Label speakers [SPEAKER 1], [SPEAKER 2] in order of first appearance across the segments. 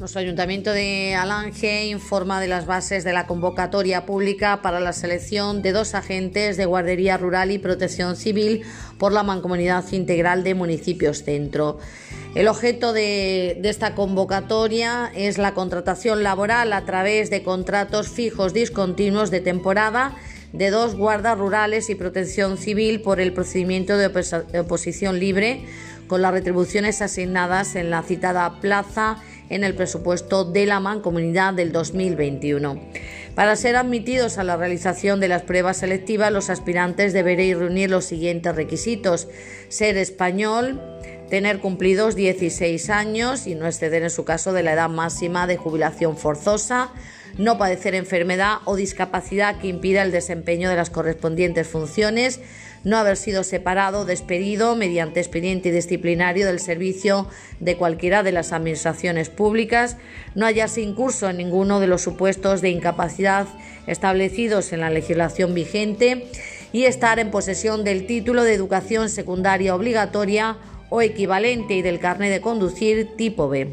[SPEAKER 1] Nuestro Ayuntamiento de Alange informa de las bases de la convocatoria pública para la selección de dos agentes de Guardería Rural y Protección Civil por la Mancomunidad Integral de Municipios Centro. El objeto de, esta convocatoria es la contratación laboral a través de contratos fijos discontinuos de temporada de dos guardas rurales y protección civil por el procedimiento de oposición libre con las retribuciones asignadas en la citada plaza en el presupuesto de la Mancomunidad del 2021. Para ser admitidos a la realización de las pruebas selectivas, los aspirantes deberéis reunir los siguientes requisitos: ser español, tener cumplidos 16 años y no exceder en su caso de la edad máxima de jubilación forzosa, no padecer enfermedad o discapacidad que impida el desempeño de las correspondientes funciones, no haber sido separado despedido mediante expediente disciplinario del servicio de cualquiera de las administraciones públicas, no hallarse incurso en ninguno de los supuestos de incapacidad establecidos en la legislación vigente y estar en posesión del título de educación secundaria obligatoria o equivalente y del carnet de conducir tipo B.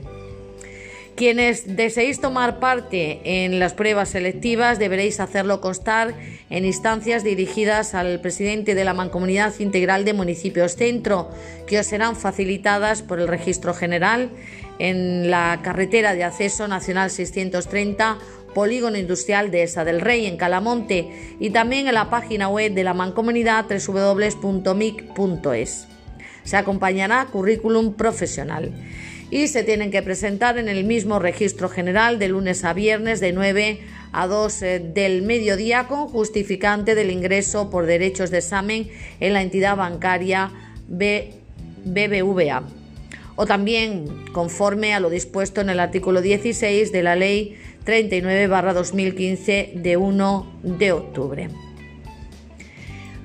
[SPEAKER 1] Quienes deseéis tomar parte en las pruebas selectivas deberéis hacerlo constar en instancias dirigidas al presidente de la Mancomunidad Integral de Municipios Centro, que os serán facilitadas por el Registro General en la carretera de acceso nacional 630 Polígono Industrial de Esa del Rey, en Calamonte, y también en la página web de la Mancomunidad www.mic.es. Se acompañará currículum profesional y se tienen que presentar en el mismo registro general de lunes a viernes de 9 a 2 eh, del mediodía con justificante del ingreso por derechos de examen en la entidad bancaria BBVA o también conforme a lo dispuesto en el artículo 16 de la Ley 39-2015 de 1 de octubre.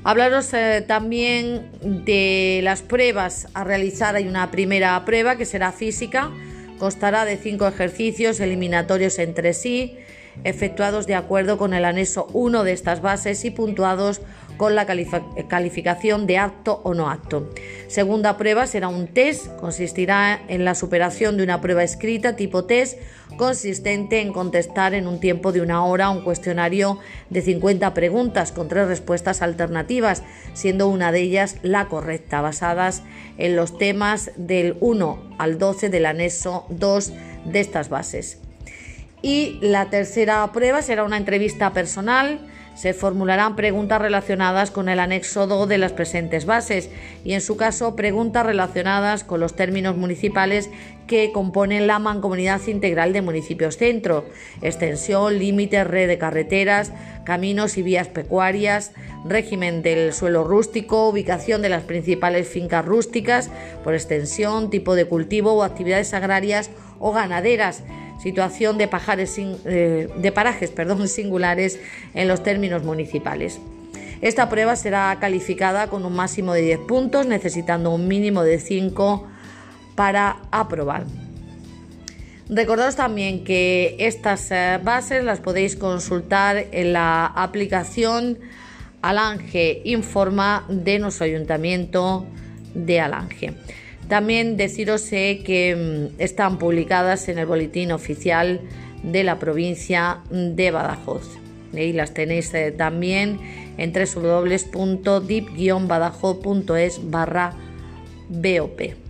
[SPEAKER 1] Hablaros eh, también de las pruebas a realizar. Hay una primera prueba que será física, constará de cinco ejercicios eliminatorios entre sí, efectuados de acuerdo con el anexo 1 de estas bases y puntuados con la calificación de apto o no apto. Segunda prueba será un test, consistirá en la superación de una prueba escrita tipo test consistente en contestar en un tiempo de una hora un cuestionario de 50 preguntas con tres respuestas alternativas, siendo una de ellas la correcta, basadas en los temas del 1 al 12 del anexo 2 de estas bases. Y la tercera prueba será una entrevista personal. Se formularán preguntas relacionadas con el anexo 2 de las presentes bases y, en su caso, preguntas relacionadas con los términos municipales que componen la Mancomunidad Integral de Municipios Centro, extensión, límites, red de carreteras, caminos y vías pecuarias, régimen del suelo rústico, ubicación de las principales fincas rústicas, por extensión, tipo de cultivo o actividades agrarias o ganaderas situación de, eh, de parajes perdón, singulares en los términos municipales. Esta prueba será calificada con un máximo de 10 puntos, necesitando un mínimo de 5 para aprobar. Recordaos también que estas eh, bases las podéis consultar en la aplicación Alange Informa de nuestro ayuntamiento de Alange. También deciros que mm, están publicadas en el boletín oficial de la provincia de Badajoz. Y las tenéis eh, también en www.dip-badajoz.es barra BOP.